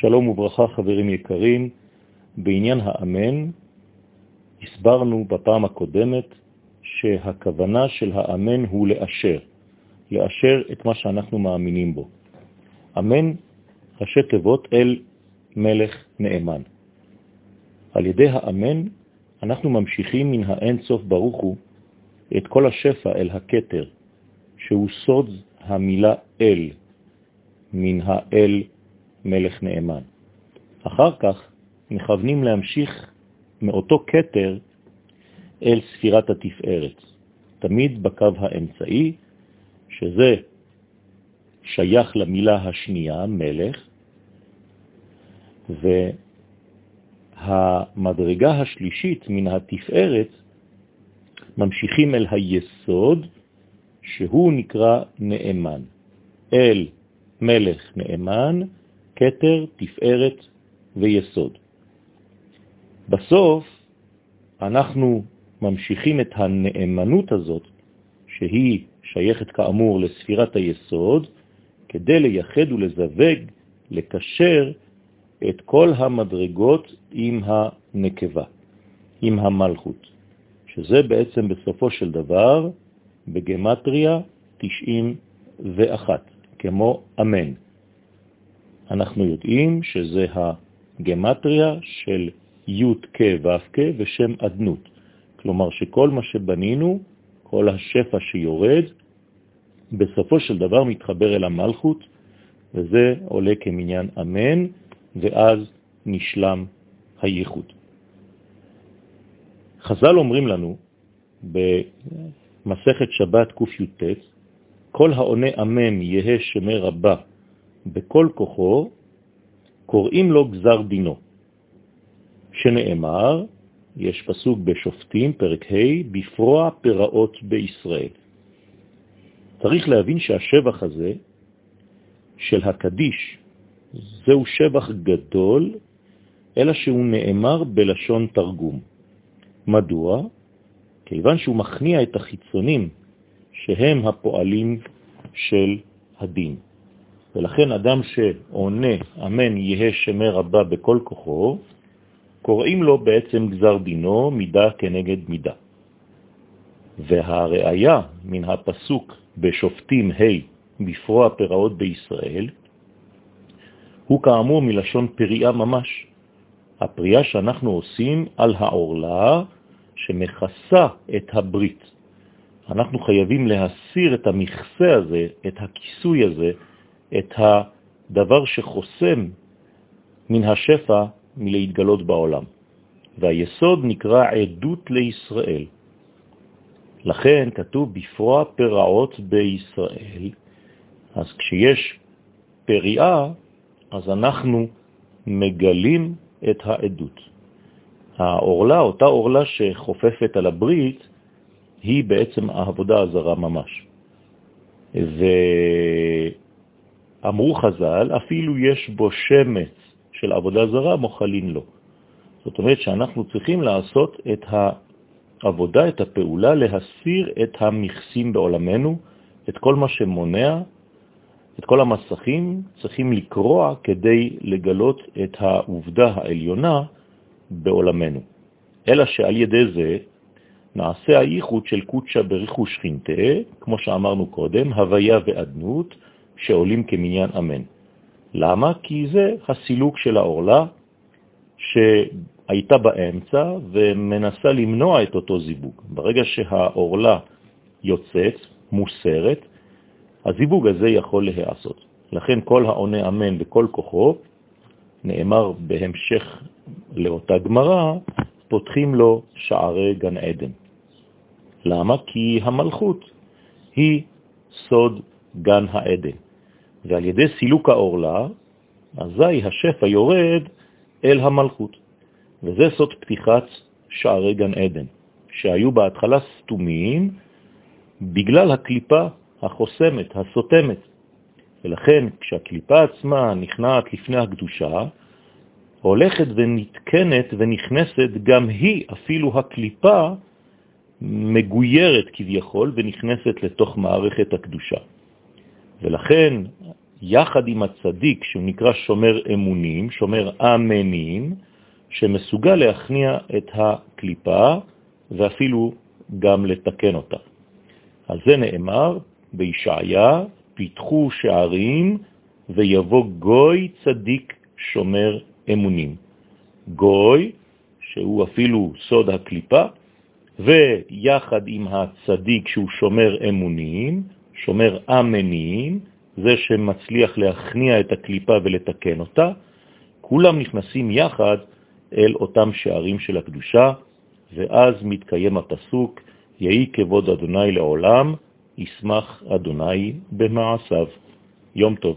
שלום וברכה חברים יקרים, בעניין האמן הסברנו בפעם הקודמת שהכוונה של האמן הוא לאשר, לאשר את מה שאנחנו מאמינים בו. אמן, ראשי תיבות אל מלך נאמן. על ידי האמן אנחנו ממשיכים מן האין סוף ברוך הוא את כל השפע אל הקטר, שהוא סוד המילה אל, מן האל מלך נאמן. אחר כך מכוונים להמשיך מאותו קטר אל ספירת התפארת, תמיד בקו האמצעי, שזה שייך למילה השנייה, מלך, והמדרגה השלישית מן התפארת ממשיכים אל היסוד, שהוא נקרא נאמן. אל מלך נאמן, כתר, תפארת ויסוד. בסוף אנחנו ממשיכים את הנאמנות הזאת, שהיא שייכת כאמור לספירת היסוד, כדי לייחד ולזווג, לקשר את כל המדרגות עם הנקבה, עם המלכות, שזה בעצם בסופו של דבר בגמטריה 91, כמו אמן. אנחנו יודעים שזה הגמטריה של י' כ' ו' כ' ושם עדנות. כלומר שכל מה שבנינו, כל השפע שיורד, בסופו של דבר מתחבר אל המלכות, וזה עולה כמניין אמן, ואז נשלם הייחוד. חז"ל אומרים לנו במסכת שבת קי"ט, כל העונה אמן יהא שמי רבה בכל כוחו, קוראים לו גזר דינו, שנאמר, יש פסוק בשופטים, פרק ה', בפרוע פרעות בישראל. צריך להבין שהשבח הזה של הקדיש, זהו שבח גדול, אלא שהוא נאמר בלשון תרגום. מדוע? כיוון שהוא מכניע את החיצונים שהם הפועלים של הדין. ולכן אדם שעונה אמן יהיה שמי רבה בכל כוחו, קוראים לו בעצם גזר דינו מידה כנגד מידה. והראיה מן הפסוק בשופטים ה' בפרוע פרעות בישראל, הוא כאמור מלשון פריאה ממש. הפריאה שאנחנו עושים על העורלה שמכסה את הברית. אנחנו חייבים להסיר את המכסה הזה, את הכיסוי הזה, את הדבר שחוסם מן השפע מלהתגלות בעולם. והיסוד נקרא עדות לישראל. לכן כתוב בפרוע פרעות בישראל. אז כשיש פריאה, אז אנחנו מגלים את העדות. האורלה, אותה אורלה שחופפת על הברית, היא בעצם העבודה הזרה ממש. ואמרו חז"ל, אפילו יש בו שמץ של עבודה זרה, מוכלין לו. זאת אומרת שאנחנו צריכים לעשות את העבודה, את הפעולה, להסיר את המכסים בעולמנו, את כל מה שמונע, את כל המסכים צריכים לקרוע כדי לגלות את העובדה העליונה בעולמנו. אלא שעל ידי זה נעשה הייחוד של קודשה בריחוש חינטה, כמו שאמרנו קודם, הוויה ועדנות, שעולים כמניין אמן. למה? כי זה הסילוק של האורלה שהייתה באמצע ומנסה למנוע את אותו זיווג. ברגע שהאורלה יוצאת, מוסרת, הזיווג הזה יכול להיעשות. לכן כל העונה אמן בכל כוחו, נאמר בהמשך לאותה גמרה, פותחים לו שערי גן עדן. למה? כי המלכות היא סוד גן העדן. ועל ידי סילוק האורלה, אזי השפע יורד אל המלכות. וזה סוד פתיחת שערי גן עדן, שהיו בהתחלה סתומים בגלל הקליפה החוסמת, הסותמת. ולכן כשהקליפה עצמה נכנעת לפני הקדושה, הולכת ונתקנת ונכנסת גם היא, אפילו הקליפה, מגוירת כביכול ונכנסת לתוך מערכת הקדושה. ולכן יחד עם הצדיק, שהוא נקרא שומר אמונים, שומר אמנים, שמסוגל להכניע את הקליפה ואפילו גם לתקן אותה. על זה נאמר בישעיה, פיתחו שערים ויבוא גוי צדיק שומר אמונים. גוי, שהוא אפילו סוד הקליפה, ויחד עם הצדיק שהוא שומר אמונים, שומר אמנים, זה שמצליח להכניע את הקליפה ולתקן אותה, כולם נכנסים יחד אל אותם שערים של הקדושה, ואז מתקיים הפסוק, יהי כבוד אדוני לעולם, ישמח אדוני במעשיו. יום טוב.